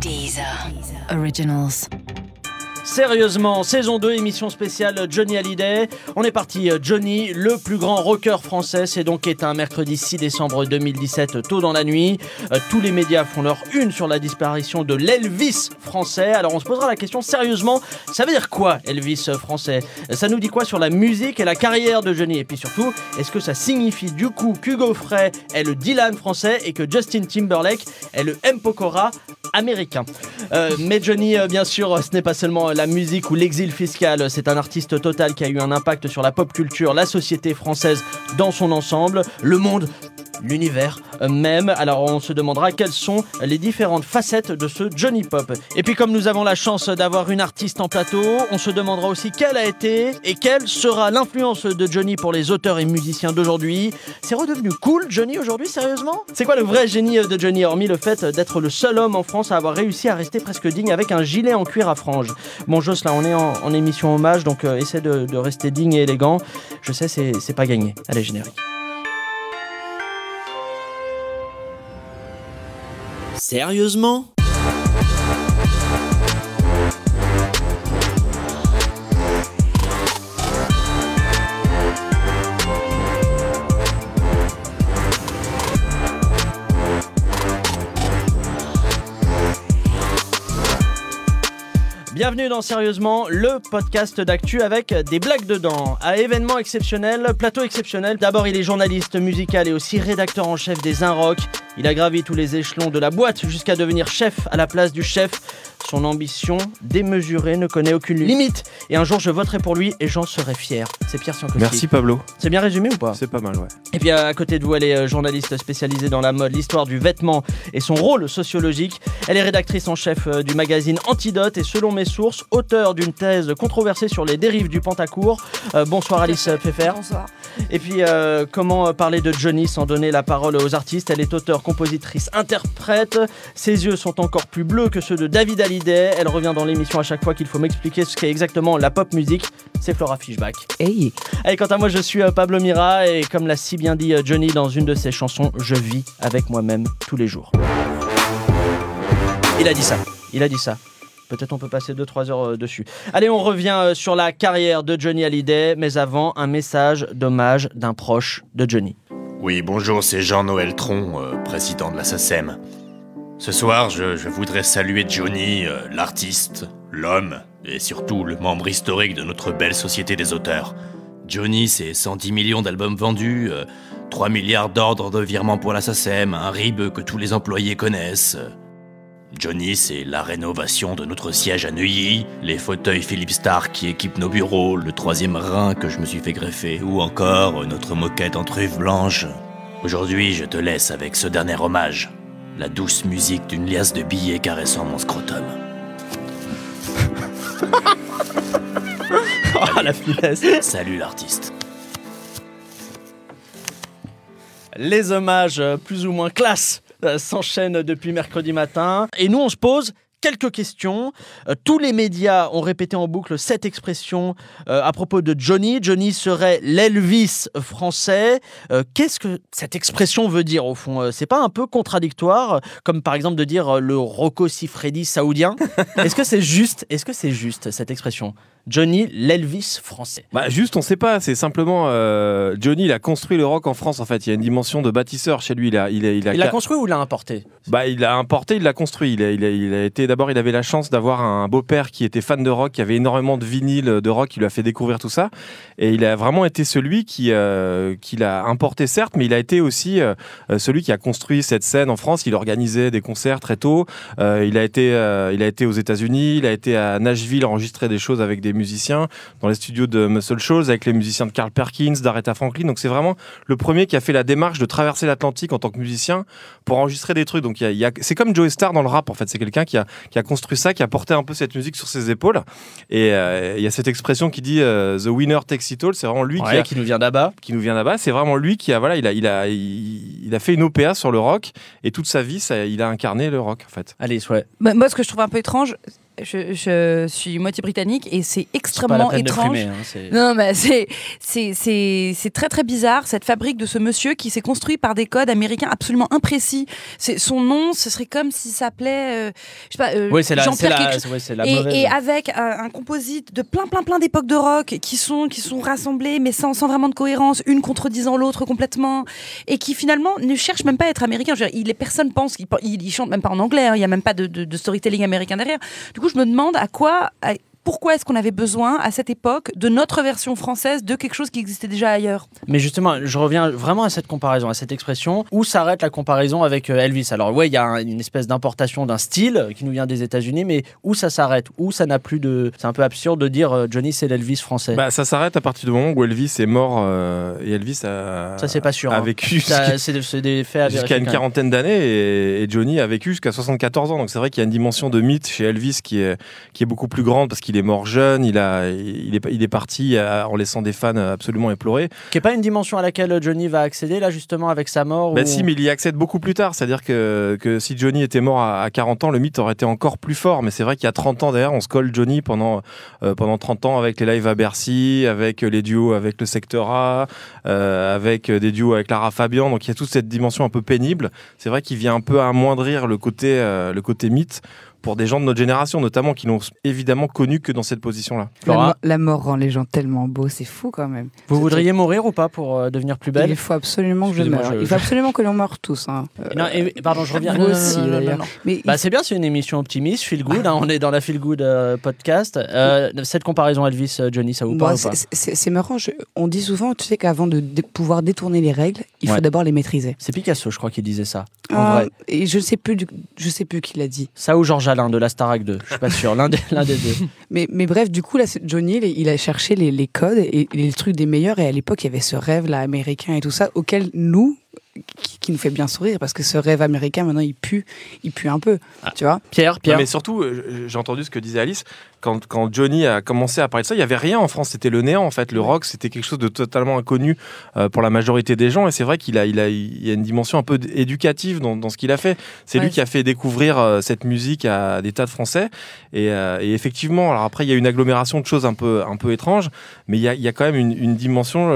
Deezer. Originals. Sérieusement, saison 2, émission spéciale Johnny Hallyday. On est parti, Johnny, le plus grand rocker français. C'est donc un mercredi 6 décembre 2017, tôt dans la nuit. Euh, tous les médias font leur une sur la disparition de l'Elvis français. Alors on se posera la question sérieusement, ça veut dire quoi Elvis français? Ça nous dit quoi sur la musique et la carrière de Johnny? Et puis surtout, est-ce que ça signifie du coup qu'Hugo Frey est le Dylan français et que Justin Timberlake est le M. Pokora américain? Euh, Mais Johnny, euh, bien sûr, ce n'est pas seulement la musique ou l'exil fiscal. C'est un artiste total qui a eu un impact sur la pop culture, la société française dans son ensemble, le monde l'univers même. Alors on se demandera quelles sont les différentes facettes de ce Johnny Pop. Et puis comme nous avons la chance d'avoir une artiste en plateau, on se demandera aussi quelle a été et quelle sera l'influence de Johnny pour les auteurs et musiciens d'aujourd'hui. C'est redevenu cool Johnny aujourd'hui sérieusement? C'est quoi le vrai génie de Johnny hormis le fait d'être le seul homme en France à avoir réussi à rester presque digne avec un gilet en cuir à franges? Bon Joss là on est en, émission hommage donc euh, essaie de, de rester digne et élégant. Je sais c'est pas gagné. Allez générique. Sérieusement? Bienvenue dans Sérieusement, le podcast d'actu avec des blagues dedans. À événement exceptionnel, plateau exceptionnel. D'abord, il est journaliste musical et aussi rédacteur en chef des Inrock. Il a gravi tous les échelons de la boîte jusqu'à devenir chef à la place du chef. Son ambition démesurée ne connaît aucune limite. Et un jour, je voterai pour lui et j'en serai fier. C'est Pierre Siankowski. Merci Pablo. C'est bien résumé ou pas? C'est pas mal, ouais. Et puis à côté de vous, elle est euh, journaliste spécialisée dans la mode, l'histoire du vêtement et son rôle sociologique. Elle est rédactrice en chef euh, du magazine Antidote et selon mes sources, auteur d'une thèse controversée sur les dérives du Pentacourt. Euh, bonsoir Alice Pfeffer. Bonsoir. Et puis comment parler de Johnny sans donner la parole aux artistes? Elle est auteure, compositrice, interprète. Ses yeux sont encore plus bleus que ceux de David Hallyday. Elle revient dans l'émission à chaque fois qu'il faut m'expliquer ce qu'est exactement la pop musique. C'est Flora Fishback. Hey. Allez, quant à moi, je suis Pablo Mira et comme l'a si bien dit Johnny dans une de ses chansons, je vis avec moi-même tous les jours. Il a dit ça. Il a dit ça. Peut-être on peut passer 2-3 heures dessus. Allez, on revient sur la carrière de Johnny Hallyday, mais avant, un message d'hommage d'un proche de Johnny. Oui, bonjour, c'est Jean-Noël Tron, euh, président de la SACEM. Ce soir, je, voudrais saluer Johnny, euh, l'artiste, l'homme, et surtout le membre historique de notre belle société des auteurs. Johnny, c'est 110 millions d'albums vendus, 3 milliards d'ordres de virement pour la SACEM, un RIB que tous les employés connaissent. Johnny, c'est la rénovation de notre siège à Neuilly, les fauteuils Philippe Stark qui équipent nos bureaux, le troisième rein que je me suis fait greffer, ou encore notre moquette en truffe blanche. Aujourd'hui, je te laisse avec ce dernier hommage, la douce musique d'une liasse de billets caressant mon scrotum. oh la finesse Salut l'artiste. Les hommages plus ou moins classe euh, s'enchaînent depuis mercredi matin. Et nous, on se pose quelques questions. Euh, tous les médias ont répété en boucle cette expression euh, à propos de Johnny. Johnny serait l'Elvis français. Euh, qu'est-ce que cette expression veut dire au fond? C'est pas un peu contradictoire, comme par exemple de dire le Rocco Siffredi saoudien? Est-ce que c'est juste? Est-ce que c'est juste cette expression? Johnny, l'Elvis français. Bah juste, on sait pas. C'est simplement Johnny, il a construit le rock en France. En fait, il y a une dimension de bâtisseur chez lui. Il a, il a, il a, il construit ou il l'a importé? Bah, il l'a importé, il l'a construit. Il a, il a, il a été d'abord, il avait la chance d'avoir un beau-père qui était fan de rock, qui avait énormément de vinyles de rock, qui lui a fait découvrir tout ça. Et il a vraiment été celui qui, euh, qui l'a importé, certes, mais il a été aussi euh, celui qui a construit cette scène en France. Il organisait des concerts très tôt. Euh, il, a été, il a été aux États-Unis, il a été à Nashville enregistrer des choses avec des musiciens dans les studios de Muscle Shoals, avec les musiciens de Carl Perkins, d'Aretha Franklin. Donc c'est vraiment le premier qui a fait la démarche de traverser l'Atlantique en tant que musicien pour enregistrer des trucs. Donc il y a, c'est comme Joey Starr dans le rap, en fait. C'est quelqu'un qui a, qui a construit ça, qui a porté un peu cette musique sur ses épaules. Et euh, il y a cette expression qui dit euh, The winner takes it all. C'est vraiment lui qui, qui nous vient là-bas. Qui nous vient là-bas. C'est vraiment lui qui a voilà, il a, il a, il, a fait une OPA sur le rock et toute sa vie, ça, il a incarné le rock en fait. Allez, ouais. Bah, moi, ce que je trouve un peu étrange, je, je suis moitié britannique et c'est extrêmement étrange. hein, c'est- Non, mais c'est c'est très très bizarre cette fabrique de ce monsieur qui s'est construit par des codes américains absolument imprécis. C'est son nom, ce serait comme s'il s'appelait, euh, je sais pas, euh, Oui, Jean-Pierre quelque chose. ouais, Et, avec un, un composite de plein plein plein d'époques de rock qui sont qui sont rassemblés mais sans, sans vraiment de cohérence, une contredisant l'autre complètement, et qui finalement ne cherchent même pas à être américains. Je veux dire, il- les personnes pensent qu'ils ils, ils chantent même pas en anglais. hein. Il y a même pas de, de- de storytelling américain derrière. Du coup, je me demande à quoi. Pourquoi est-ce qu'on avait besoin à cette époque de notre version française de quelque chose qui existait déjà ailleurs Mais justement, je reviens vraiment à cette comparaison, à cette expression. Où s'arrête la comparaison avec euh, Elvis Alors, ouais, il y a un- une espèce d'importation d'un style qui nous vient des États-Unis, mais où ça s'arrête Où ça n'a plus de. C'est un peu absurde de dire euh, Johnny, c'est l'Elvis français. Bah, ça s'arrête à partir du moment où Elvis est mort euh, et Elvis a, ça, c'est pas sûr. a hein. vécu Ça, jusqu'à- c'est des faits jusqu'à une quarantaine d'années et, et Johnny a vécu jusqu'à 74 ans. Donc c'est vrai qu'il y a une dimension de mythe chez Elvis qui est, qui est beaucoup plus grande parce qu'il est mort jeune, il, a, il, est, il est parti euh, en laissant des fans absolument éplorés. Qui n'est pas une dimension à laquelle Johnny va accéder, là, justement, avec sa mort Bah ou- si, mais il y accède beaucoup plus tard. C'est-à-dire que, que si Johnny était mort à, à 40 ans, le mythe aurait été encore plus fort. Mais c'est vrai qu'il y a 30 ans derrière, on se colle Johnny pendant, euh, pendant 30 ans avec les lives à Bercy, avec les duos avec le Secteur A, euh, avec des duos avec Lara Fabian. Donc il y a toute cette dimension un peu pénible. C'est vrai qu'il vient un peu amoindrir le côté, euh, le côté mythe pour des gens de notre génération, notamment qui l'ont évidemment connu que dans cette position-là. La, Laura mo- la mort rend les gens tellement beaux, c'est fou quand même. Vous voudriez mourir ou pas pour euh, devenir plus belle Il faut absolument que je meure. je- Il faut absolument que l'on meure tous. hein. Euh, Non, et- pardon, je reviens. Non, aussi, d'ailleurs. c'est bien, c'est une émission optimiste, feel good. hein, on est dans la feel good euh, podcast. Euh, cette comparaison Elvis euh, Johnny, ça vous Moi, parle c'est- marrant. je- on dit souvent, tu sais, qu'avant de dé- pouvoir détourner les règles, il Ouais. faut d'abord les maîtriser. C'est Picasso, je crois, qui disait ça. En Ah, vrai. et je sais plus, du- je sais plus qui l'a dit. Ça ou Georges Alain de la Starac 2. Je suis pas sûr. L'un des, l'un des deux. Mais, mais bref, du coup, là, c'est- Johnny, il, il a cherché les, les codes et, et les trucs des meilleurs. Et à l'époque, il y avait ce rêve là américain et tout ça, auquel nous, qui, qui nous fait bien sourire, parce que ce rêve américain, maintenant, il pue, il pue un peu. Ah. Tu vois Pierre, Non, Pierre. mais surtout, euh, j'ai entendu ce que disait Alice. Quand, quand Johnny a commencé à parler de ça, il n'y avait rien en France. C'était le néant, en fait. Le rock, c'était quelque chose de totalement inconnu euh, pour la majorité des gens. Et c'est vrai qu'il a, il a, il y a une dimension un peu éducative dans, dans ce qu'il a fait. C'est Ouais. lui qui a fait découvrir euh, cette musique à des tas de Français. Et, euh, et effectivement, alors après, il y a une agglomération de choses un peu, un peu étranges. Mais il y a, il y a quand même une, une dimension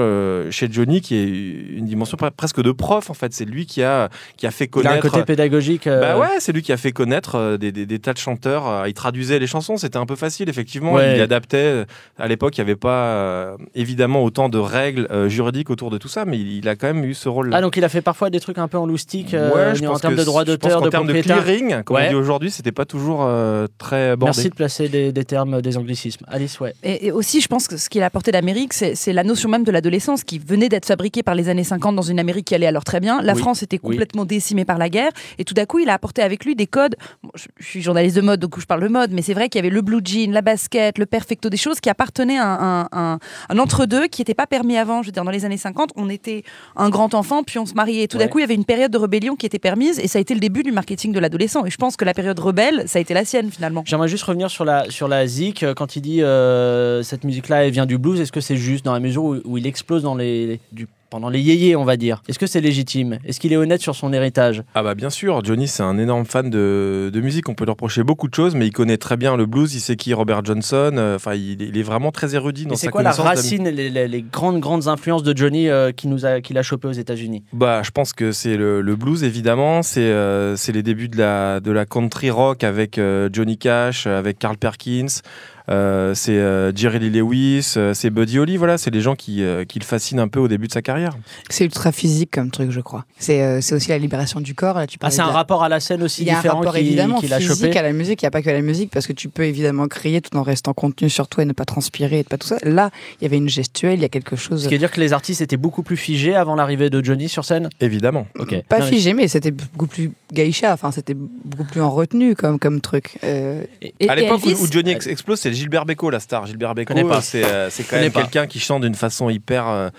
chez Johnny qui est une dimension pre- presque de prof, en fait. C'est lui qui a, qui a fait Il a un connaître. côté pédagogique. Bah ouais, c'est lui qui a fait connaître des, des- des tas de chanteurs. il traduisait les chansons, c'était un peu facile, effectivement. Ouais. Il adaptait. À l'époque, il n'y avait pas euh, évidemment autant de règles euh, juridiques autour de tout ça, mais il, il a quand même eu ce rôle-là. Ah, donc il a fait parfois des trucs un peu en loustique euh, ouais, je en termes de pense d'auteur, de termes de clearing, comme Ouais. on dit aujourd'hui, c'était pas toujours euh, très bordé. Merci de placer des, des termes, des anglicismes. Alice, ouais. Et, et aussi, je pense que ce qu'il a apporté d'Amérique, c'est c'est la notion même de l'adolescence qui venait d'être fabriquée par les années 50 dans une Amérique qui allait alors très bien. La Oui, France était oui. complètement décimée par la guerre. Et tout d'un coup, il a apporté avec lui des codes. Bon, je, je suis journaliste de mode, donc je parle de mode, mais c'est vrai qu'il y avait le blue jean, la basket, le perfecto, des choses qui appartenaient à un, un- un entre-deux qui n'était pas permis avant. Je veux dire, dans les années 50, on était un grand enfant, puis on se mariait. Et tout d'un coup, il y avait une période de rébellion qui était permise, et ça a été le début du marketing de l'adolescent. Et je pense que la période rebelle, ça a été la sienne finalement. J'aimerais juste revenir sur la, sur la zik. euh, Quand il dit euh, cette musique-là, elle vient du blues, est-ce que c'est juste dans la mesure où, où il explose dans les, du, pendant les yéyés, on va dire. Est-ce que c'est légitime? Est-ce qu'il est honnête sur son héritage? Ah bah bien sûr, Johnny c'est un énorme fan de, de musique, on peut lui reprocher beaucoup de choses, mais il connaît très bien le blues, il sait qui est Robert Johnson, euh, enfin il, est- il est vraiment très érudit dans sa c'est quoi la racine, les, les- les grandes, grandes influences de Johnny euh, qui nous a, qu'il a chopé aux États-Unis? Bah, je pense que c'est le, le blues évidemment, c'est euh, c'est les débuts de la, de la country rock avec euh, Johnny Cash, avec Carl Perkins, c'est euh, Jerry Lee Lewis, euh, c'est Buddy Holly, voilà, c'est les gens qui, euh, qui le fascinent un peu au début de sa carrière. C'est ultra physique comme truc, je crois. C'est euh, aussi la libération du corps. Là, tu Ah, c'est un la- rapport à la scène aussi Il y a un différent rapport qui- évidemment qu'il a physique chopé à la musique. Il n'y a pas que la musique parce que tu peux évidemment crier tout en restant contenu sur toi et ne pas transpirer et pas tout ça. Là, il y avait une gestuelle, il y a quelque chose. Ce qui veut dire que les artistes étaient beaucoup plus figés avant l'arrivée de Johnny sur scène Évidemment. Pas Non, mais- c'était beaucoup plus geisha. Enfin, c'était beaucoup plus en retenue comme, comme truc. Euh, Et- à l'époque où, Elvis- où Johnny ex- explose, c'est Gilbert Bécaud, la star. Gilbert Bécaud, c'est euh, c'est quand même quelqu'un qui chante d'une façon hyper, euh,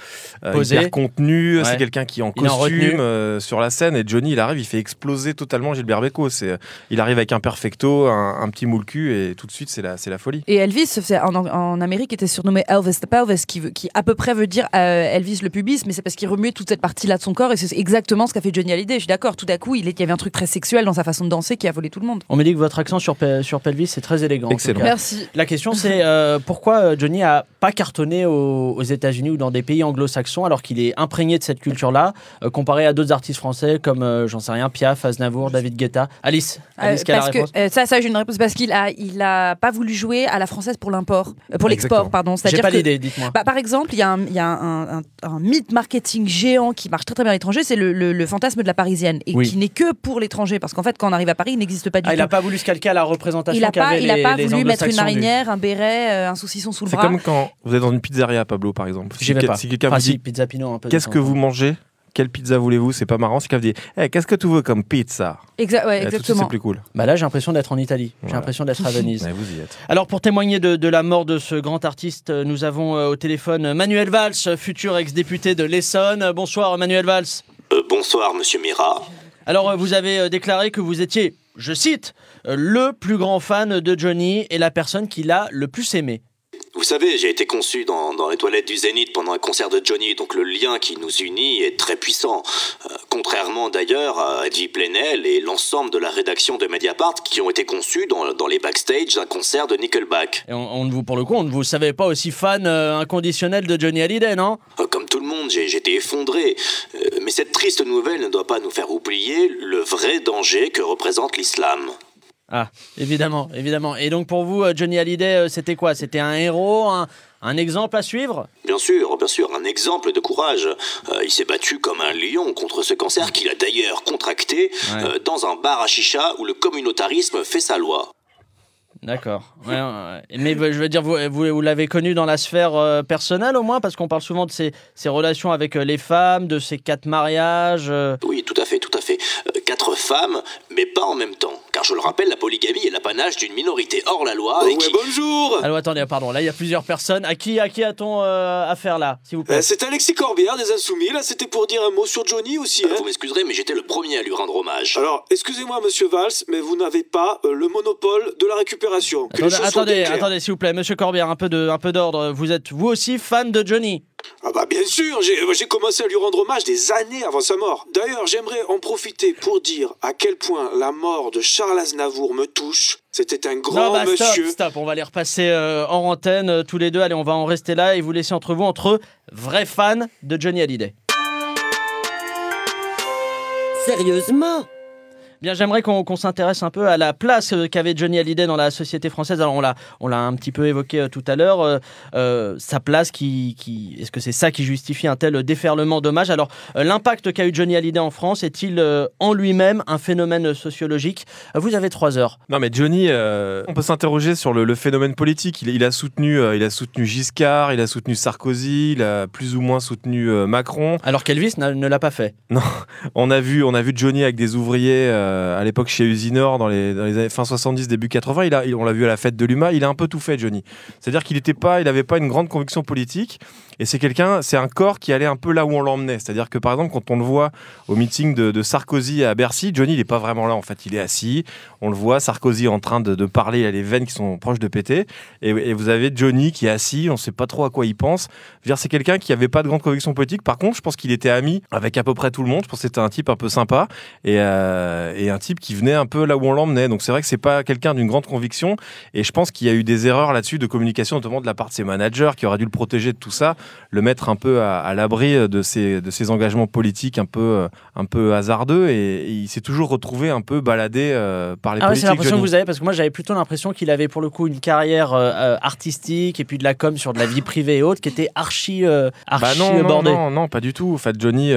euh, hyper contenue. Ouais. C'est quelqu'un qui est en Il costume euh, sur la scène. Et Johnny, il arrive, il fait exploser totalement Gilbert Bécaud. Euh, il arrive avec un perfecto, un, un petit moule cul, et tout de suite, c'est la, folie. Et Elvis, c'est- en, en Amérique, était surnommé Elvis the Pelvis, qui, veut- qui à peu près veut dire euh, Elvis le pubis, mais c'est parce qu'il remuait toute cette partie-là de son corps, et c'est exactement ce qu'a fait Johnny Hallyday. Je suis d'accord, tout à coup, il, est- il y avait un truc très sexuel dans sa façon de danser qui a volé tout le monde. On me dit que votre accent sur, pe- sur pelvis c'est très élégant. Excellent. Merci. La question c'est euh, pourquoi euh, Johnny a pas cartonné aux, aux États-Unis ou dans des pays anglo-saxons alors qu'il est imprégné de cette culture-là, euh, comparé à d'autres artistes français comme euh, j'en sais rien, Piaf, Aznavour, David Guetta? Alice, Alice, quelle la parce que ça, ça j'ai une réponse parce qu'il a, il a pas voulu jouer à la française pour l'import, pour l'export, pardon. J'ai pas l'idée, dites-moi. Bah, par exemple, il y a, un, il y a un, un- un mythe marketing géant qui marche très très bien à l'étranger, c'est le, le- le fantasme de la parisienne et Oui. qui n'est que pour l'étranger parce qu'en fait, quand on arrive à Paris, il n'existe pas du Ah, il tout. a pas voulu se calquer à la représentation il a pas, il a pas voulu mettre une anglo-saxons un béret, euh, un saucisson sous le C'est bras. comme quand vous êtes dans une pizzeria, Pablo, par exemple. Vais que- pas. si quelqu'un Enfin, vous dit si, Pizza Pino un peu. de Qu'est-ce que vous mangez? Quelle pizza voulez-vous? C'est pas marrant. C'est quelqu'un vous dit Eh, Qu'est-ce que tu veux comme pizza? Exa- ouais, suite, exactement. c'est plus cool. Bah là, j'ai l'impression d'être en Italie. J'ai Voilà. l'impression d'être à Venise. Ouais, vous y êtes. Alors pour témoigner de, de la mort de ce grand artiste, euh, nous avons euh, au téléphone Manuel Valls, futur ex-député de l'Essonne. Bonsoir Manuel Valls. Euh, bonsoir, monsieur Mira. Alors euh, vous avez euh, déclaré que vous étiez, je cite, le plus grand fan de Johnny et la personne qui l'a le plus aimé. Vous savez, j'ai été conçu dans, dans les toilettes du Zénith pendant un concert de Johnny, donc le lien qui nous unit est très puissant. Euh, contrairement d'ailleurs à Eddie Plenel et l'ensemble de la rédaction de Mediapart qui ont été conçus dans, dans les backstage d'un concert de Nickelback. Et on, on ne vous, pour le coup, on ne vous savait pas aussi fan euh, inconditionnel de Johnny Hallyday, non? Euh, Comme tout le monde, j'ai j'étais effondré. Mais cette triste nouvelle ne doit pas nous faire oublier le vrai danger que représente l'islam. Ah, évidemment, évidemment. Et donc pour vous, euh, Johnny Hallyday, euh, c'était quoi? C'était un héros, un, un exemple à suivre? Bien sûr, bien sûr, un exemple de courage. Euh, il s'est battu comme un lion contre ce cancer qu'il a d'ailleurs contracté Ouais. euh, dans un bar à chicha où le communautarisme fait sa loi. D'accord. Ouais, ouais, ouais. Mais euh, je veux dire, vous, vous, vous l'avez connu dans la sphère euh, personnelle au moins, parce qu'on parle souvent de ses, ses relations avec euh, les femmes, de ses quatre mariages. euh. Oui, tout à fait, tout à fait. Euh, quatre femmes, mais pas en même temps. Car je le rappelle, la polygamie est l'apanage d'une minorité hors la loi et qui... bonjour Alors attendez, pardon, là il y a plusieurs personnes. À qui, à qui a-t-on euh, affaire là, s'il vous plaît? Euh, C'est Alexis Corbière des Insoumis, là c'était pour dire un mot sur Johnny aussi. Euh, Hein Vous m'excuserez, mais j'étais le premier à lui rendre hommage. Alors, excusez-moi monsieur Valls, mais vous n'avez pas euh, le monopole de la récupération. Que Attendez, attendez, s'il vous plaît, monsieur Corbière, un peu de, un peu d'ordre. Vous êtes vous aussi fan de Johnny Ah bah bien sûr, j'ai euh, j'ai commencé à lui rendre hommage des années avant sa mort. D'ailleurs, j'aimerais en profiter pour dire à quel point la mort de Charles Aznavour me touche. C'était un grand Non, bah stop, monsieur. stop, on va les repasser euh, en antenne euh, tous les deux. Allez, on va en rester là et vous laisser entre vous entre vrais fans de Johnny Hallyday. Sérieusement Bien, j'aimerais qu'on s'intéresse un peu à la place euh, qu'avait Johnny Hallyday dans la société française. Alors, on l'a, on l'a un petit peu évoqué euh, tout à l'heure. euh, sa place, qui, qui, est-ce que c'est ça qui justifie un tel déferlement d'hommages Alors, l'impact qu'a eu Johnny Hallyday en France est-il euh, en lui-même un phénomène sociologique? Vous avez trois heures. Non, mais Johnny, euh, on peut s'interroger sur le, le phénomène politique. Il, il a soutenu, il a soutenu Giscard, il a soutenu Sarkozy, il a plus ou moins soutenu Macron. Alors qu'Elvis ne l'a pas fait. On a vu, on a vu Johnny avec des ouvriers à l'époque chez Usinor dans les, années fin 70, début 80. Il a, on l'a vu à la fête de l'UMA. Il a un peu tout fait, Johnny. C'est-à-dire qu'il n'était pas, il n'avait pas une grande conviction politique. Et c'est quelqu'un, c'est un corps qui allait un peu là où on l'emmenait. C'est-à-dire que par exemple, quand on le voit au meeting de, Sarkozy à Bercy, Johnny, il n'est pas vraiment là. En fait, il est assis. On le voit, Sarkozy en train de, parler. Il a les veines qui sont proches de péter. Et, vous avez Johnny qui est assis. On ne sait pas trop à quoi il pense. C'est quelqu'un qui n'avait pas de grande conviction politique. Par contre, je pense qu'il était ami avec à peu près tout le monde. Je pense que c'était un type un peu sympa et, euh, et un type qui venait un peu là où on l'emmenait. Donc c'est vrai que c'est pas quelqu'un d'une grande conviction. Et je pense qu'il y a eu des erreurs là-dessus de communication, notamment de la part de ses managers qui auraient dû le protéger de tout ça, le mettre un peu à, à l'abri de ses, de ses engagements politiques un peu, euh, un peu hasardeux. Et, et il s'est toujours retrouvé un peu baladé euh, par les Ah ouais, c'est politiques. l'impression que vous avez, parce que moi j'avais plutôt l'impression qu'il avait pour le coup une carrière euh, artistique et puis de la com sur de la vie privée et autres qui était archi, euh, Bah archi non, non, bordée. non, non, pas du tout. En fait, Johnny,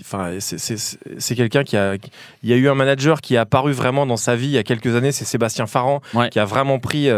enfin, c'est- quelqu'un qui a, Il y a eu un manager qui est apparu vraiment dans sa vie il y a quelques années, c'est Sébastien Farran, Ouais. qui a vraiment pris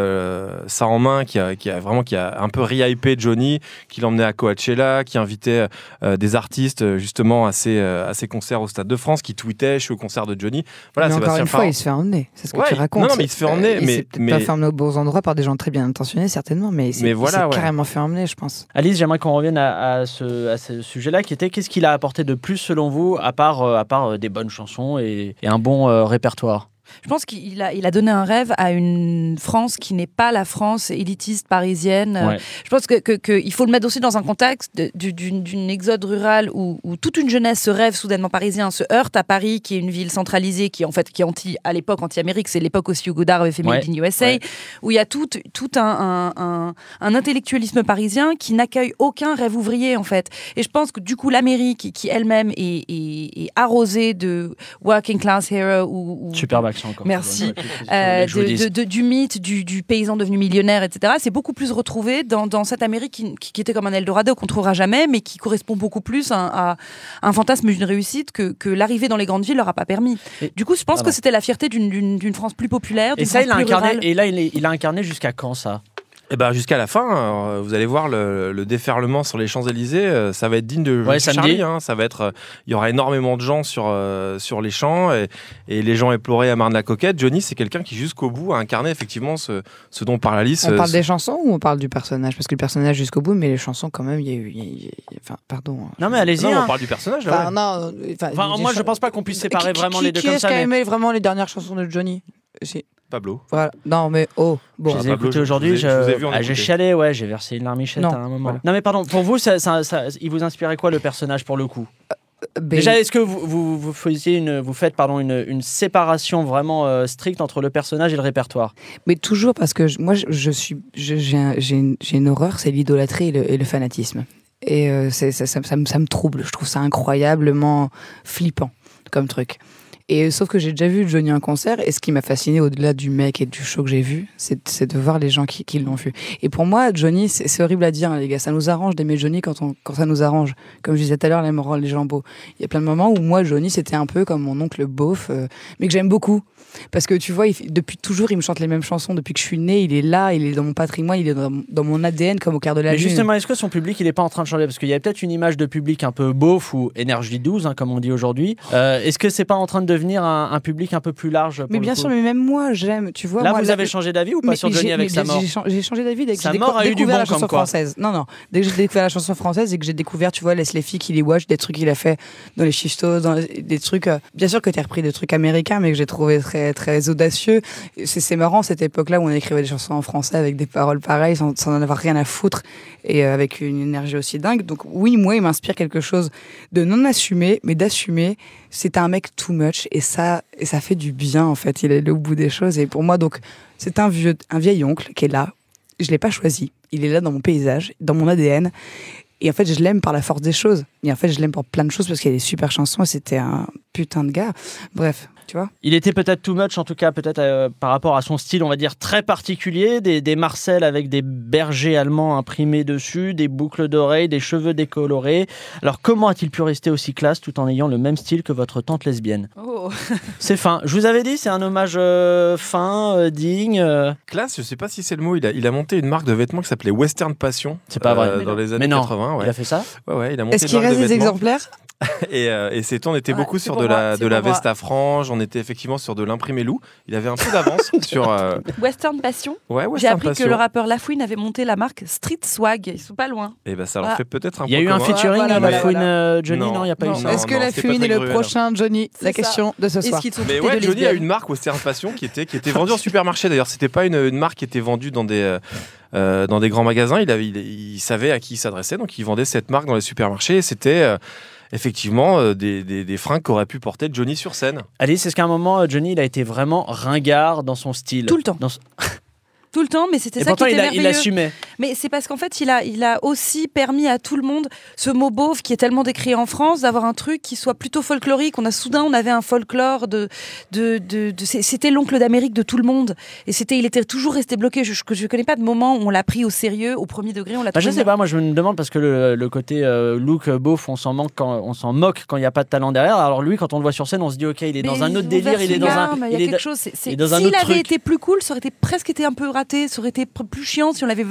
ça en main, qui a, qui a vraiment qui a un peu rehypé Johnny, qui l'emmenait à Coachella, qui invitait euh, des artistes euh, justement à ses, euh, à ses concerts au Stade de France, qui tweetait je suis au concert de Johnny. Voilà, mais encore une fois, il se fait emmener. C'est ce que Ouais, tu racontes. non, non, mais il se fait emmener, Euh, il mais- mais- pas fait emmener aux bons endroits par des gens très bien intentionnés, certainement, mais, il voilà, s'est ouais. carrément fait emmener, je pense. Alice, j'aimerais qu'on revienne à, à ce, à ce sujet-là, qui était qu'est-ce qu'il a apporté de plus selon vous, à part, euh, à part euh, des bonnes chansons et, et un bon euh, répertoire? Je pense qu'il a, il a donné un rêve à une France qui n'est pas la France élitiste parisienne. Ouais. Je pense que, que- que il faut le mettre aussi dans un contexte d'une exode rurale où, où toute une jeunesse se rêve soudainement parisien, se heurte à Paris, qui est une ville centralisée, qui en fait qui est anti à l'époque anti-Amérique, c'est l'époque aussi où Godard avait fait Made in USA, Ouais. où il y a tout, tout un, un- un- un intellectualisme parisien qui n'accueille aucun rêve ouvrier en fait. Et je pense que du coup l'Amérique, qui elle-même est, est- est arrosée de working class hero ou, ou- encore. Merci. Euh, de- de- de- du mythe du, du paysan devenu millionnaire, etc. C'est beaucoup plus retrouvé dans, dans cette Amérique qui, était comme un Eldorado qu'on trouvera jamais, mais qui correspond beaucoup plus à, à un fantasme d'une réussite que, que l'arrivée dans les grandes villes leur a pas permis. Et- du coup, je pense Pardon. que c'était la fierté d'une- France plus populaire. Et ça, France il a incarné. rurale. Et là, il, est- il a incarné jusqu'à quand ça? Et ben jusqu'à la fin, euh, vous allez voir le, le déferlement sur les Champs Élysées, euh, ça va être digne de Ouais, Charlie. hein, ça va être, euh, il y aura énormément de gens sur euh, sur les champs et, et les gens éplorés à Marne-la-Coquette. Johnny, c'est quelqu'un qui jusqu'au bout a incarné effectivement ce, ce dont parle Alice. On parle ce- des chansons ou on parle du personnage? Parce que le personnage jusqu'au bout, mais les chansons, quand même, il y a eu. il y a- il y a- Enfin, pardon. hein. Non, mais allez-y. Hein. on parle du personnage. Là, Enfin, ouais. non, enfin, Enfin, des moi, je pense pas qu'on puisse séparer Qui- vraiment qui- les deux qui comme est-ce ça. qui a mais- aimé vraiment les dernières chansons de Johnny? Si. Pablo. Voilà. Non, mais oh, bon. Je les ai Pablo, écoutés je- aujourd'hui. je vous ai- je vous ai vu en ah, j'ai écouter. chialé, ouais, j'ai versé une larmichette Non, à un moment. voilà. Non, mais pardon, pour vous, ça, ça- ça- il vous inspirait quoi le personnage pour le coup? Ben, Déjà, est-ce que vous, vous, vous faisiez une, vous faites pardon, une, une séparation vraiment euh, stricte entre le personnage et le répertoire? Mais toujours parce que moi, je, je suis, je- j'ai un- j'ai une, j'ai une horreur, c'est l'idolâtrie et le, et le fanatisme. Et euh, c'est- ça, ça, ça me, ça me trouble. Je trouve ça incroyablement flippant comme truc. Et sauf que j'ai déjà vu Johnny en concert, et ce qui m'a fasciné au-delà du mec et du show que j'ai vu, c'est de voir les gens qui, qui l'ont vu. Et pour moi, Johnny, c'est horrible à dire, hein, les gars, ça nous arrange d'aimer Johnny quand, on, quand ça nous arrange. Comme je disais tout à l'heure, les rend les gens beaux. Il y a plein de moments où moi, Johnny, c'était un peu comme mon oncle beauf, euh, mais que j'aime beaucoup. Parce que tu vois, il depuis toujours, il me chante les mêmes chansons. Depuis que je suis née, il est là, il est dans mon patrimoine, il est dans, dans mon ADN comme au quart de la Mais lune. justement, est-ce que son public, il n'est pas en train de changer? Parce qu'il y a peut-être une image de public un peu beauf ou énergie 12, hein, comme on dit aujourd'hui. Euh, est-ce que c'est pas en train de devenir un, un public un peu plus large pour mais bien sûr, mais même moi, j'aime. Tu vois, Là, moi, vous avez changé d'avis ou pas sur Johnny avec sa mort J'ai changé, d'avis dès que j'ai découvert bon la chanson française. Non, non. Dès que j'ai découvert la chanson française et que j'ai découvert, tu vois, Leslie Fee, Killy Watch, des trucs qu'il a fait dans les dans les- des trucs. euh, bien sûr que tu as repris des trucs américains, mais que j'ai trouvé très, très audacieux. C'est c'est marrant cette époque-là où on écrivait des chansons en français avec des paroles pareilles, sans, sans en avoir rien à foutre et euh, avec une énergie aussi dingue. Donc, oui, moi, il m'inspire quelque chose de non assumé, mais d'assumer. C'est un mec too much et ça, et ça fait du bien, en fait. Il est au bout des choses. Et pour moi, donc, c'est un vieux, un vieil oncle qui est là. Je l'ai pas choisi. Il est là dans mon paysage, dans mon ADN. Et en fait, je l'aime par la force des choses. Et en fait, je l'aime pour plein de choses parce qu'il y a des super chansons et c'était un putain de gars. Bref, tu vois. Il était peut-être too much, en tout cas, peut-être euh, par rapport à son style, on va dire, très particulier. Des, des Marcel avec des bergers allemands imprimés dessus, des boucles d'oreilles, des cheveux décolorés. Alors, comment a-t-il pu rester aussi classe tout en ayant le même style que votre tante lesbienne? Oh. C'est fin. Je vous avais dit, c'est un hommage euh, fin, euh, digne. euh. Classe, je sais pas si c'est le mot. Il a, il a monté une marque de vêtements qui s'appelait Western Passion. C'est pas vrai. euh, Mais dans non. les années Mais non. 80. Ouais. Il a fait ça? Ouais, ouais, il a monté Est-ce qu'il reste de des vêtements. exemplaires? Et, euh, et c'est on était Ouais, beaucoup sur de moi, la, de la moi. veste à franges. On était effectivement sur de l'imprimé loup. Il avait un peu d'avance sur. euh, Western Passion. Ouais, J'ai appris Passion. que le rappeur Lafouine avait monté la marque Street Swag. Ils sont pas loin. Et ben ça leur Ah. fait peut-être un Il y a eu un featuring Voilà, de voilà, Lafouine, voilà. euh, Johnny Non. Il n'y a pas Non. eu ça. Est-ce que non, la c'était fumine est le prochain Johnny La question de ce soir. Mais ouais, Johnny a une marque Western Passion qui était, qui était vendue en supermarché. D'ailleurs, c'était pas une, marque qui était vendue dans des, euh, dans des grands magasins. Il, avait, il, il savait à qui il s'adressait, donc il vendait cette marque dans les supermarchés. Et c'était euh, effectivement euh, des, des, des fringues qu'aurait pu porter Johnny sur scène. Alice, est-ce qu'à un moment, euh, Johnny, il a été vraiment ringard dans son style Tout le temps. Dans ce- Tout le temps, mais c'était ça pourtant, qui il, a- il assumait. Mais c'est parce qu'en fait, il a, il a aussi permis à tout le monde, ce mot beauf qui est tellement décrié en France, d'avoir un truc qui soit plutôt folklorique. On a soudain, on avait un folklore de, de, de, c'était l'oncle d'Amérique de tout le monde. Et c'était, il était toujours resté bloqué. Je, je, je connais pas de moment où on l'a pris au sérieux, au premier degré, on l'a Bah, je sais pas, moi je me demande parce que le, le côté euh, look beauf, on s'en manque quand on s'en moque quand il n'y a pas de talent derrière. Alors lui, quand on le voit sur scène, on se dit ok, il est dans un autre délire, il est dans un, il est chose. il dans un S'il autre avait truc. été plus cool, ça aurait été presque été un peu raté. Ça aurait été plus chiant si on l'avait,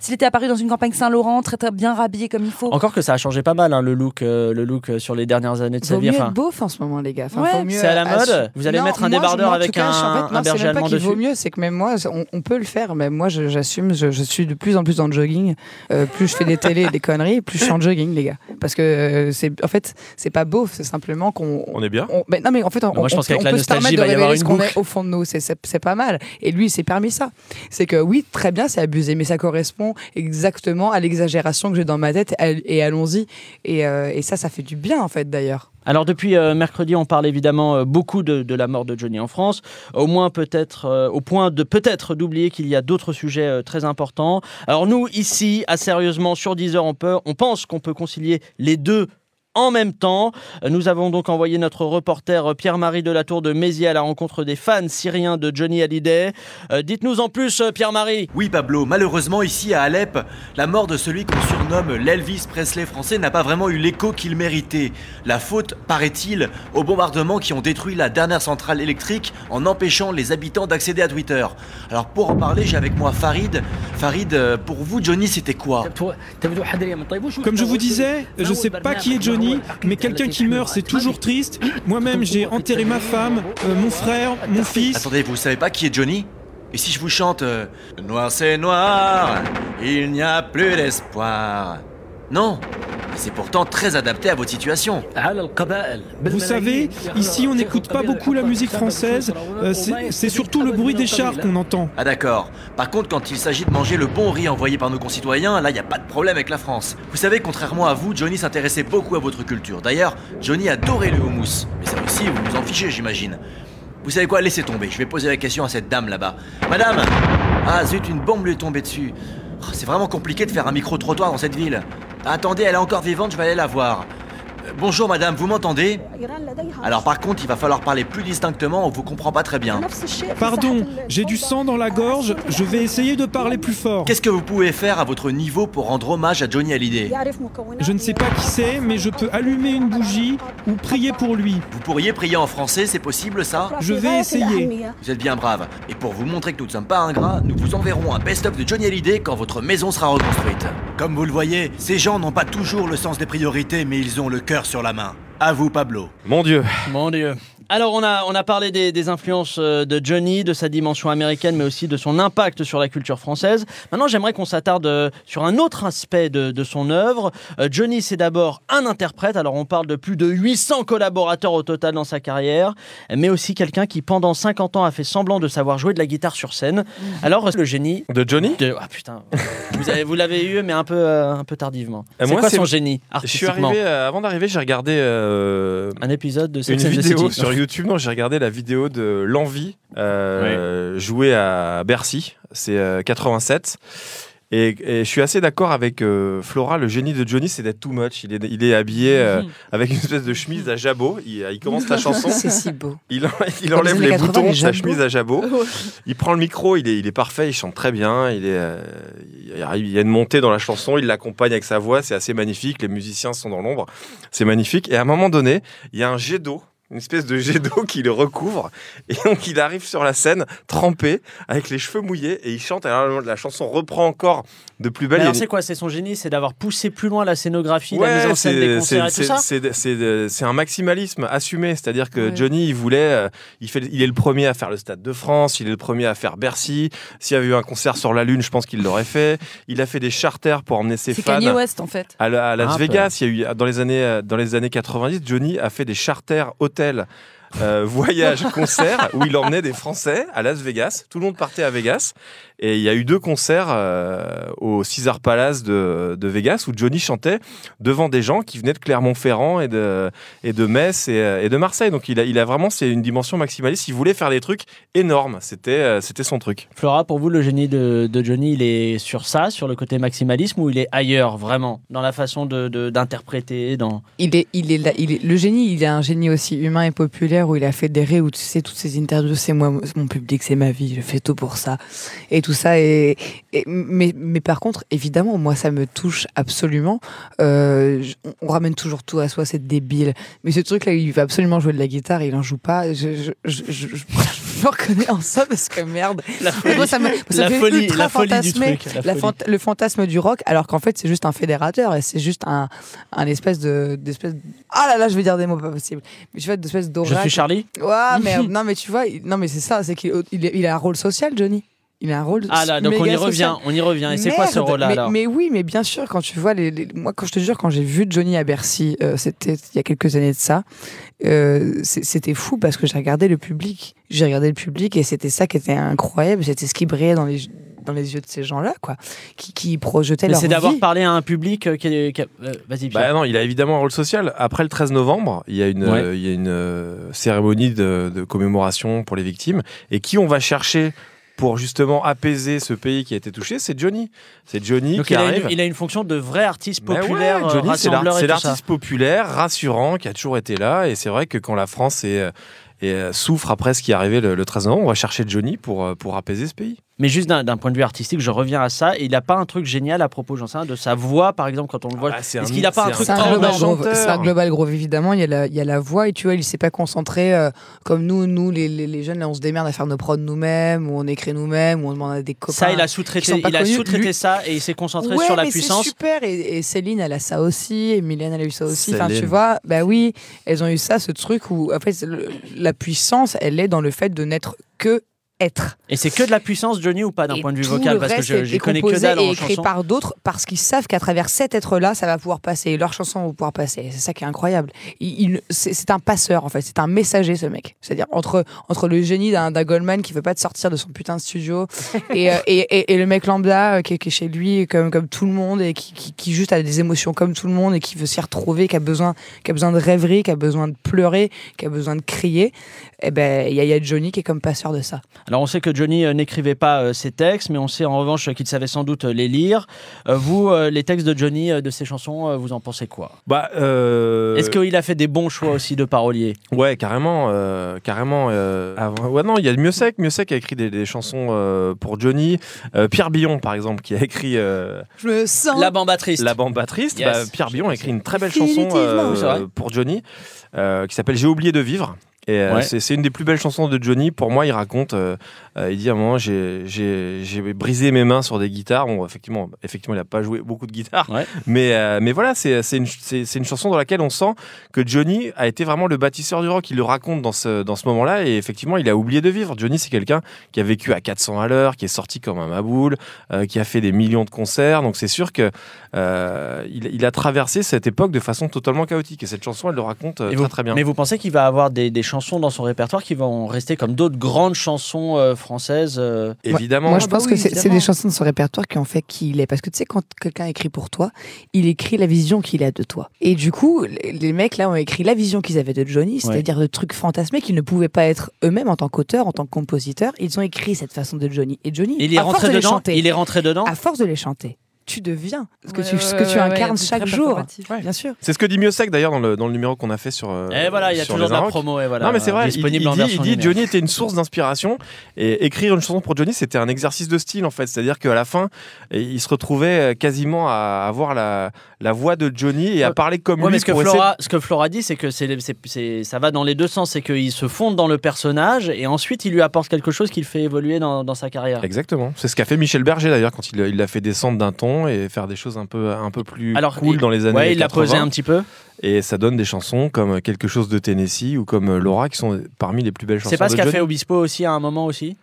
s'il était apparu dans une campagne Saint-Laurent, très, très bien rhabillé comme il faut. Encore que ça a changé pas mal hein, le look, euh, le look euh, sur les dernières années de sa Vaut vie. mieux Enfin, être beauf en ce moment, les gars. Enfin, Ouais. faut mieux C'est à la mode assu- Vous allez Non, mettre un moi, débardeur avec cas, suis- en un- fait, un non, c'est berger pas allemand vaut mieux, c'est que même moi, on, on peut le faire. Mais moi, je- j'assume, je, je suis de plus en plus dans le jogging. Euh, plus je fais des télés et des conneries, plus je suis en jogging, les gars. Parce que euh, c'est, en fait, c'est pas beauf, c'est simplement qu'on. On est bien. on- non mais en fait on, moi, je on pense peut- qu'avec on la peut se nostalgie, permettre il va y avoir révéler ce une qu'on est au fond de nous c'est, c'est, c'est pas mal et lui il s'est permis ça c'est que oui très bien c'est abusé mais ça correspond exactement à l'exagération que j'ai dans ma tête et allons-y et, euh, et ça ça fait du bien en fait d'ailleurs Alors depuis euh, mercredi, on parle évidemment euh, beaucoup de, la mort de Johnny en France, au moins peut-être, au point de peut-être d'oublier qu'il y a d'autres sujets très importants. Alors nous ici, à sérieusement sur Deezer, on peut, on pense qu'on peut concilier les deux. En même temps, nous avons donc envoyé notre reporter euh, Pierre-Marie Delatour de Mézières à la rencontre des fans syriens de Johnny Hallyday. Euh, Dites-nous en plus, euh, Pierre-Marie. Oui Pablo, malheureusement ici à Alep, la mort de celui qu'on surnomme l'Elvis Presley français n'a pas vraiment eu l'écho qu'il méritait. La faute, paraît-il, aux bombardements qui ont détruit la dernière centrale électrique en empêchant les habitants d'accéder à Twitter. Alors pour en parler, j'ai avec moi Farid. Farid, pour vous Johnny c'était quoi? Comme je vous disais, je sais pas qui est Johnny, mais quelqu'un qui meurt, c'est toujours triste. Moi-même, j'ai enterré ma femme, euh, mon frère, mon fils. Attendez, vous savez pas qui est Johnny? Et si je vous chante euh, Noir c'est noir, il n'y a plus d'espoir Non C'est pourtant très adapté à votre situation. Vous savez, ici on n'écoute pas beaucoup la musique française, euh, c'est c'est surtout le bruit des chars qu'on entend. Ah d'accord. Par contre, quand il s'agit de manger le bon riz envoyé par nos concitoyens, là, il n'y a pas de problème avec la France. Vous savez, contrairement à vous, Johnny s'intéressait beaucoup à votre culture. D'ailleurs, Johnny adorait le houmous. Mais ça aussi, vous vous en fichez, j'imagine. Vous savez quoi? Laissez tomber. Je vais poser la question à cette dame là-bas. Madame Ah zut, une bombe lui est tombée dessus. Oh, C'est vraiment compliqué de faire un micro-trottoir dans cette ville. Attendez, elle est encore vivante, je vais aller la voir. Bonjour madame, vous m'entendez Alors par contre, il va falloir parler plus distinctement, on vous comprend pas très bien. Pardon, j'ai du sang dans la gorge, je vais essayer de parler plus fort. Qu'est-ce que vous pouvez faire à votre niveau pour rendre hommage à Johnny Hallyday Je ne sais pas qui c'est, mais je peux allumer une bougie ou prier pour lui. Vous pourriez prier en français, c'est possible ça Je vais essayer. Vous êtes bien brave. Et pour vous montrer que nous ne sommes pas ingrats, nous vous enverrons un best-of de Johnny Hallyday quand votre maison sera reconstruite. Comme vous le voyez, ces gens n'ont pas toujours le sens des priorités, mais ils ont le cœur sur la main. À vous, Pablo. Mon Dieu. Mon Dieu. Alors, on a, on a parlé des, des influences euh, de Johnny, de sa dimension américaine, mais aussi de son impact sur la culture française. Maintenant, j'aimerais qu'on s'attarde euh, sur un autre aspect de, de son œuvre. Euh, Johnny, c'est d'abord un interprète. Alors, on parle de plus de 800 collaborateurs au total dans sa carrière, mais aussi quelqu'un qui, pendant 50 ans, a fait semblant de savoir jouer de la guitare sur scène. Alors, le génie. De Johnny de- Ah putain, vous, avez- vous l'avez eu, mais un peu, euh, un peu tardivement. Euh, C'est quoi c'est- son génie Je suis arrivé, euh, avant d'arriver, j'ai regardé euh, Un épisode de Sex vidéo sur YouTube. Non, j'ai regardé la vidéo de L'Envie, euh, jouée à Bercy. C'est euh, 87. Et, et je suis assez d'accord avec euh, Flora, le génie de Johnny, c'est d'être too much. Il est, il est habillé euh, avec une espèce de chemise à jabot. Il, il commence la chanson. c'est si beau Il, en- il Dans enlève les les années 80, boutons de sa chemise à jabot. Il prend le micro, il est, il est parfait, il chante très bien. Il, est, euh, il y a une montée dans la chanson, il l'accompagne avec sa voix, c'est assez magnifique. Les musiciens sont dans l'ombre, c'est magnifique. Et à un moment donné, il y a un jet d'eau. Une espèce de jet d'eau qui le recouvre. Et donc, il arrive sur la scène, trempé, avec les cheveux mouillés, et il chante. Alors, la chanson reprend encore de plus belle. Mais alors, c'est quoi C'est son génie C'est d'avoir poussé plus loin la scénographie, la Ouais, mise en scène c'est- des concerts et c'est- tout ça c'est- c'est- C'est un maximalisme assumé, c'est-à-dire que Ouais. Johnny, il voulait, euh, il, fait, il est le premier à faire le Stade de France, il est le premier à faire Bercy. S'il y avait eu un concert sur la Lune, je pense qu'il l'aurait fait. Il a fait des charters pour emmener ses C'est fans. Kanye West, en fait. À, la- à Las. Vegas, il y a eu dans les années dans les années 90, Johnny a fait des charters hôtels euh, voyage concert où il emmenait des Français à Las Vegas. Tout le monde partait à Vegas. Et il y a eu deux concerts euh, au Caesar Palace de, de Vegas où Johnny chantait devant des gens qui venaient de Clermont-Ferrand et de, et de Metz et, euh, et de Marseille. Donc il a, il a vraiment, c'est une dimension maximaliste. Il voulait faire des trucs énormes. C'était euh, c'était son truc. Flora, pour vous, le génie de, de Johnny, il est sur ça, sur le côté maximalisme, ou il est ailleurs, vraiment, dans la façon d'interpréter de, d'interpréter dans... Il est, il est, là- il est, le génie, il est un génie aussi humain et populaire où il a fait des ré où tu sais toutes ces interviews, c'est moi, mon public, c'est ma vie, je fais tout pour ça et tout ça. Et, et- mais, mais par contre, évidemment, moi ça me touche absolument. Euh, je- on- ramène toujours tout à soi, c'est débile. Mais ce truc-là, il va absolument jouer de la guitare, il en joue pas. Je, je, je, je, je- je me reconnais en ça parce que merde. La folie, Moi, ça me, ça la me fait folie, ultra la folie du fantasmer truc. la la folie. fant- le fantasme du rock, alors qu'en fait, c'est juste un fédérateur et c'est juste un, un espèce de. d'espèce de- Ah là là, je vais dire des mots pas possibles. Mais tu vois, d'espèce Je d'aura. suis Charlie Ouais, mais non, mais tu vois, non, mais c'est ça, c'est qu'il il, est- il a un rôle social, Johnny. Il a un rôle. Ah là, donc on y revient, social. on y revient. Et c'est quoi ce rôle-là mais, alors mais oui, mais bien sûr, quand tu vois les, les- moi, quand je te jure, quand j'ai vu Johnny à Bercy, euh, c'était il y a quelques années de ça, euh, c'était fou parce que j'ai regardé le public, j'ai regardé le public et c'était ça qui était incroyable, c'était ce qui brillait dans les dans les yeux de ces gens-là, quoi, qui, qui projetaient Mais leur c'est d'avoir parlé à un public euh, qui est. qui a- euh, Vas-y. Bah non, il a évidemment un rôle social. Après le 13 novembre, il y a une, Ouais. euh, il y a une euh, cérémonie de, de commémoration pour les victimes. Et qui on va chercher pour justement apaiser ce pays qui a été touché C'est Johnny. C'est Johnny Donc qui il a, arrive. une, il a une fonction de vrai artiste ouais, populaire, euh, Johnny, c'est l'artiste populaire, rassurant, qui a toujours été là. Et c'est vrai que quand la France est, euh, est, euh, souffre après ce qui est arrivé le, le 13 novembre, on va chercher Johnny pour, pour apaiser ce pays. Mais juste d'un point de vue artistique, je reviens à ça. Et il n'a pas un truc génial à propos, j'en sais rien, de sa voix, par exemple, quand on le voit. bah, c'est Est-ce qu'il n'a pas un c'est truc C'est un, global. C'est groove, évidemment. Il y, a la, il y a la voix et tu vois, il s'est pas concentré euh, comme nous, nous les, les, les jeunes, là, on se démerde à faire nos prods nous-mêmes, ou on écrit nous-mêmes, ou on demande à des copains. Ça, il a sous-traité, ça et il s'est concentré Ouais, sur la mais c'est puissance. super. Et, et Céline, elle a ça aussi. Et Mylène, elle a eu ça aussi. Enfin, tu vois, bah oui, elles ont eu ça, ce truc où, en fait, c'est le- la puissance, elle est dans le fait de n'être que être. Et c'est que de la puissance, Johnny, ou pas d'un point de vue vocal? Parce que je connais que dalle et écrit chanson. par d'autres parce qu'ils savent qu'à travers cet être-là, ça va pouvoir passer. Et leurs chansons vont pouvoir passer. C'est ça qui est incroyable. C'est un passeur, en fait. C'est un messager, ce mec. C'est-à-dire, entre, entre le génie d'un Goldman qui veut pas te sortir de son putain de studio et, euh, et, et, et le mec lambda euh, qui, est- qui est chez lui comme, comme tout le monde et qui, qui, qui juste a des émotions comme tout le monde et qui veut s'y retrouver, qui a besoin, qui a besoin de rêverie, qui a besoin de pleurer, qui a besoin de crier. Et ben, il y, a- il y a Johnny qui est comme passeur de ça. Alors on sait que Johnny euh, n'écrivait pas euh, ses textes, mais on sait en revanche qu'il savait sans doute euh, les lire. Euh, vous, euh, les textes de Johnny, euh, de ses chansons, euh, vous en pensez quoi? Bah, euh, Est-ce qu'il a fait des bons choix aussi de parolier Ouais, carrément, euh, carrément. euh, avant- ouais, non, il y a Miossec. Miossec a écrit des, des chansons euh, pour Johnny. Euh, Pierre Billon, par exemple, qui a écrit euh, Je me sens. La bamba triste. La bande triste. Yes. Bah, Pierre Billon a écrit une très belle chanson euh, pour Johnny euh, qui s'appelle J'ai oublié de vivre. Et euh, Ouais. c'est une des plus belles chansons de Johnny. Pour moi, il raconte, euh, euh, il dit à un moment, j'ai- brisé mes mains sur des guitares. Bon, effectivement, effectivement, il n'a pas joué beaucoup de guitare. Ouais. Mais, mais voilà, c'est une, une chanson dans laquelle on sent que Johnny a été vraiment le bâtisseur du rock. Il le raconte dans ce, dans ce moment-là. Et effectivement, il a oublié de vivre. Johnny, c'est quelqu'un qui a vécu à 400 à l'heure, qui est sorti comme un maboule, euh, qui a fait des millions de concerts. Donc c'est sûr que euh, il, il a traversé cette époque de façon totalement chaotique. Et cette chanson, elle le raconte euh, très vous- très bien. Mais vous pensez qu'il va avoir des, des chansons dans son répertoire qui vont rester comme d'autres grandes chansons euh, françaises euh, Évidemment. Moi, je Ah bah pense oui, que c'est des chansons de son répertoire qui ont fait qui il est. Parce que tu sais, quand quelqu'un écrit pour toi, il écrit la vision qu'il a de toi. Et du coup, les mecs là ont écrit la vision qu'ils avaient de Johnny, c'est-à-dire le truc fantasmé qu'ils ne pouvaient pas être eux-mêmes en tant qu'auteurs, en tant que compositeurs. Ils ont écrit cette façon de Johnny. Et Johnny, Il est à force rentré de les dedans chanter, Il est rentré dedans à force de les chanter, tu deviens ce que Ouais, tu, ouais, ce que tu ouais, incarnes chaque jour. Bien sûr. C'est ce que dit Miossec d'ailleurs dans le, dans le numéro qu'on a fait sur. euh, Et voilà, il y a toujours de la promo. Et voilà, non mais c'est vrai, il, dit, il. Johnny était une source d'inspiration et écrire une chanson pour Johnny c'était un exercice de style en fait, c'est-à-dire qu'à la fin et il se retrouvait euh, quasiment à avoir la, la voix de Johnny et à parler comme Ouais, lui mais ce que, essayer- Flora, ce que Flora dit, c'est que c'est, ça va dans les deux sens. C'est qu'il se fonde dans le personnage et ensuite il lui apporte quelque chose qui le fait évoluer dans, dans sa carrière. Exactement, c'est ce qu'a fait Michel Berger d'ailleurs quand il il l'a fait descendre d'un ton et faire des choses un peu un peu plus Alors, cool il- dans les années Ouais, il l'a 80. posé un petit peu. et ça donne des chansons comme quelque chose de Tennessee ou comme Laura qui sont parmi les plus belles chansons C'est pas ce qu'a fait Obispo aussi à un moment aussi?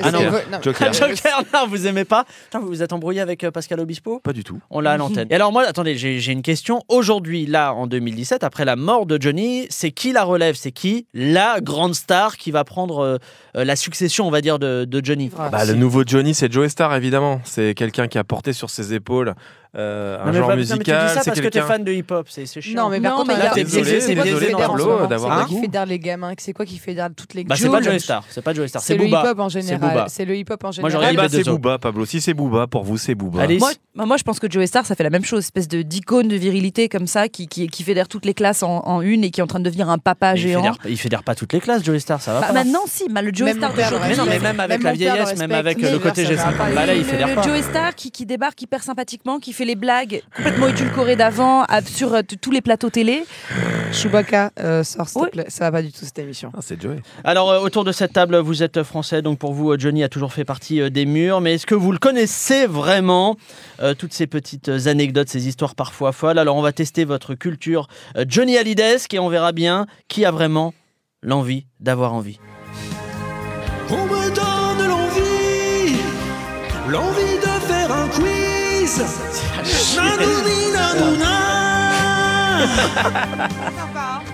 Ah non, non, Joker. Joker, non, vous aimez pas Putain, vous vous êtes embrouillé avec euh, Pascal Obispo Pas du tout. On l'a à l'antenne. Et alors moi, attendez, j'ai j'ai une question. Aujourd'hui, là, en 2017, après la mort de Johnny, c'est qui la relève? C'est qui la grande star qui va prendre euh, euh, la succession, on va dire, de, de Johnny? Bah, le nouveau Johnny, c'est Joe Star, évidemment. C'est quelqu'un qui a porté sur ses épaules euh, un Non, genre pas- non, mais tu dis musical. ça c'est parce que t'es fan de hip-hop, c'est c'est chiant. Non, mais par Non, contre, mais il y a- là, t'es c'est- désolé, c'est t'es quoi qui désolé, Pablo, d'avoir dit. qui fédère les gamins C'est quoi qui fédère toutes les Bah, c'est pas Joey Star, c'est pas Joey Star, c'est le Booba. hip-hop en général. Booba. C'est le hip-hop en Moi, j'aurais bah, c'est. Booba, Pablo. Si c'est Booba, pour vous, c'est Booba. Moi, bah, moi, je pense que Joey Star, ça fait la même chose, espèce de d'icône de virilité comme ça, qui, qui, qui fédère toutes les classes en, une et qui est en train de devenir un papa géant. fédère, il fédère pas toutes les classes, Joey Star, ça va Bah, maintenant, si, bah, le Joey Star Mais non, mais même avec la vieillesse, le même avec le côté ça va G50 pas. balais, il le, fédère le pas. Joey Star qui, qui débarque hyper sympathiquement, qui fait les blagues complètement édulcorées d'avant à- sur euh, t- tous les plateaux télé. Chewbacca, euh, sort, s'il te Oui. plaît. Ça va pas du tout cette émission. Ah, c'est Joey. Alors, euh, autour de cette table, vous êtes français, donc pour vous, euh, Johnny a toujours fait partie euh, des murs. Mais est-ce que vous le connaissez vraiment Euh, Toutes ces petites euh, anecdotes, ces histoires parfois folles? Alors, on va tester votre culture euh, Johnny Hallyday et on verra bien qui a vraiment l'envie d'avoir envie. On me donne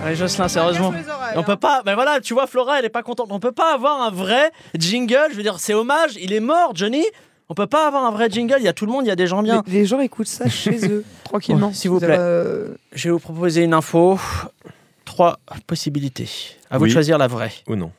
Allez, Jocelyn, sérieusement. On peut pas, mais voilà, tu vois, Flora, elle est pas contente. On peut pas avoir un vrai jingle. Je veux dire, c'est hommage. Il est mort, Johnny. On peut pas avoir un vrai jingle. Il y a tout le monde, il y a des gens bien. Les, les gens écoutent ça chez eux, tranquillement. S'il vous plaît. Euh, Je vais vous proposer une info. Trois possibilités. À vous Oui. de choisir la vraie. Ou non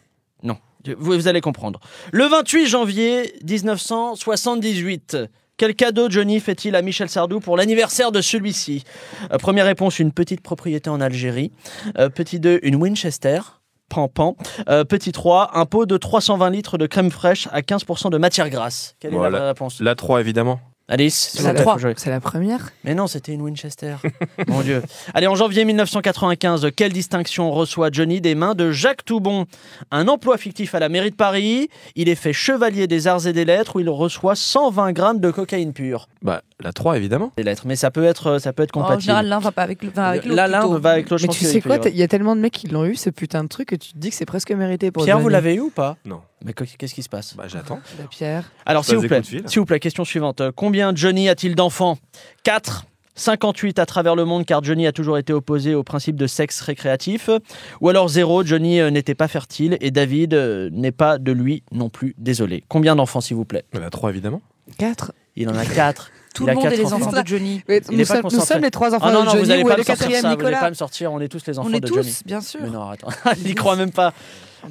Non, vous, vous allez comprendre. Le 28 janvier 1978. Quel cadeau Johnny fait-il à Michel Sardou pour l'anniversaire de celui-ci Euh, Première réponse, une petite propriété en Algérie. Euh, petit 2, une Winchester. Pan, pan. Euh, petit 3, un pot de 320 litres de crème fraîche à 15% de matière grasse. Quelle est la vraie réponse? La 3, évidemment. Alice C'est la s'il vous plaît, 3. faut jouer. C'est la première. Mais non, c'était une Winchester. Mon Dieu. Allez, en janvier 1995, quelle distinction reçoit Johnny des mains de Jacques Toubon? Un emploi fictif à la mairie de Paris. Il est fait chevalier des arts et des lettres où il reçoit 120 grammes de cocaïne pure. Bah, la 3, évidemment. Des lettres, mais ça peut être, ça peut être En compatible. général, l'un va pas avec l'autre. Là, l'un va avec l'autre. Mais tu sais quoi, il y a tellement de mecs qui l'ont eu, ce putain de truc, que tu te dis que c'est presque mérité pour Pierre, vous l'avez eu ou pas? Non. Mais qu- qu'est-ce qui se passe? Bah, j'attends. La Pierre. Alors, s'il vous plaît, s'il vous plaît, question suivante. Combien Johnny a-t-il d'enfants? 4 58 à travers le monde car Johnny a toujours été opposé au principe de sexe récréatif ou alors 0 Johnny euh, n'était pas fertile et David euh, n'est pas de lui non plus désolé. Combien d'enfants s'il vous plaît? La 3, évidemment. 4. Il en a 4. Tout Il le a monde quatre est les enfants. enfants de Johnny. Nous, sommes, nous sommes les trois enfants Ah non, de non, Johnny vous allez ou pas me sortir ça, vous pas me sortir, on est tous les enfants On est de tous, Johnny. bien sûr. Mais non, attends, il n'y croit même pas.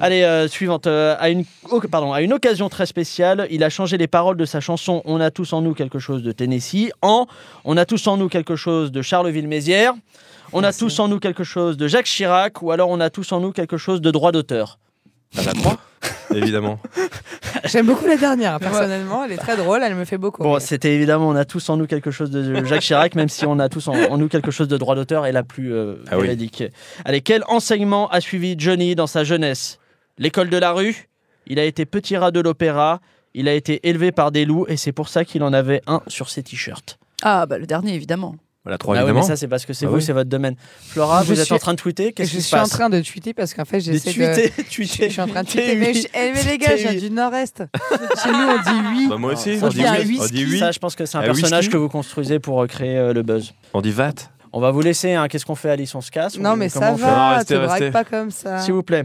Allez, euh, suivante. Euh, à, une, oh, pardon, à une occasion très spéciale, il a changé les paroles de sa chanson On a tous en nous quelque chose de Tennessee en On a tous en nous quelque chose de Charleville-Mézières, On a tous en nous quelque chose de Jacques Chirac ou alors On a tous en nous quelque chose de droit d'auteur. Ah, la 3 Évidemment. J'aime beaucoup la dernière, personnellement. Elle est très drôle, elle me fait beaucoup. Bon, c'était évidemment On a tous en nous quelque chose de Jacques Chirac, même si on a tous en, en nous quelque chose de droit d'auteur et la plus euh, Ah oui. Allez, quel enseignement a suivi Johnny dans sa jeunesse? L'école de la rue? Il a été petit rat de l'opéra Il a été élevé par des loups et c'est pour ça qu'il en avait un sur ses t-shirts. Ah, bah le dernier, évidemment. La 3, Ah oui, mais ça, c'est parce que c'est Ah vous, oui. c'est votre domaine. Flora, Je vous êtes suis- en train de tweeter Et Qu'est-ce je qui se suis en train de tweeter parce qu'en fait, j'essaie de. tweeter, Je tweeter. je suis en train de tweeter. Mais, je- eh, mais les gars, je viens T'es- du Nord-Est. Chez nous, on dit oui. Bah, moi aussi. On je dit oui. Ça, je pense que c'est un Un personnage que vous construisez pour euh, créer euh, le buzz. On dit VAT. On va vous laisser. hein. Qu'est-ce qu'on fait, Alice? On se casse Non, mais ça va, restez, te braque restez. pas comme ça. S'il vous plaît.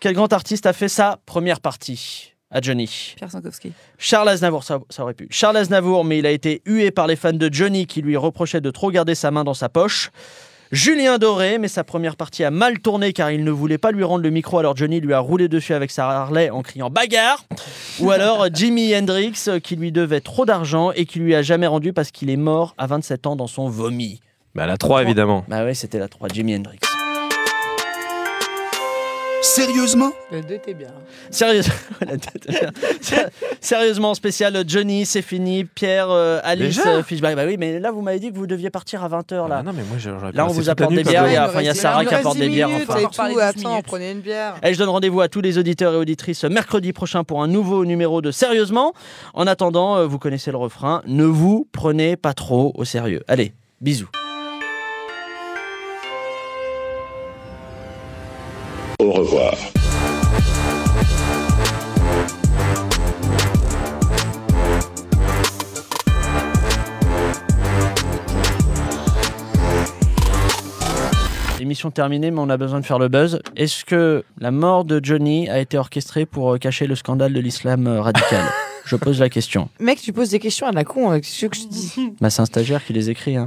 Quel grand artiste a fait sa première partie? À Johnny Pierre Sankowski. Charles Aznavour, ça, ça aurait pu. Charles Aznavour, mais il a été hué par les fans de Johnny qui lui reprochaient de trop garder sa main dans sa poche. Julien Doré, mais sa première partie a mal tourné car il ne voulait pas lui rendre le micro, alors Johnny lui a roulé dessus avec sa Harley en criant bagarre. Ou alors Jimi Hendrix qui lui devait trop d'argent et qui lui a jamais rendu parce qu'il est mort à 27 ans dans son vomi. Bah, la 3, évidemment. Bah ouais, c'était la 3, Jimi Hendrix. Sérieusement Le 2 t'es bien. Sérieusement, La tête. Sérieusement, spécial Johnny, c'est fini. Pierre, euh, Alice, euh, Fishback. Bah oui, mais là, vous m'avez dit que vous deviez partir à 20h. Là, Ah non, mais moi, j'aurais Là, on vous apporte des bières. Il y a, enfin, il y a Sarah qui apporte des bières. Enfin. Tout, attends, prenez une bière. Et je donne rendez-vous à tous les auditeurs et auditrices mercredi prochain pour un nouveau numéro de Sérieusement. En attendant, euh, vous connaissez le refrain, ne vous prenez pas trop au sérieux. Allez, bisous. Au revoir. L'émission terminée, mais on a besoin de faire le buzz. Est-ce que la mort de Johnny a été orchestrée pour euh, cacher le scandale de l'islam euh, radical? Je pose la question. Mec, tu poses des questions à la con avec ce que je dis. Bah, c'est un stagiaire qui les écrit. Hein.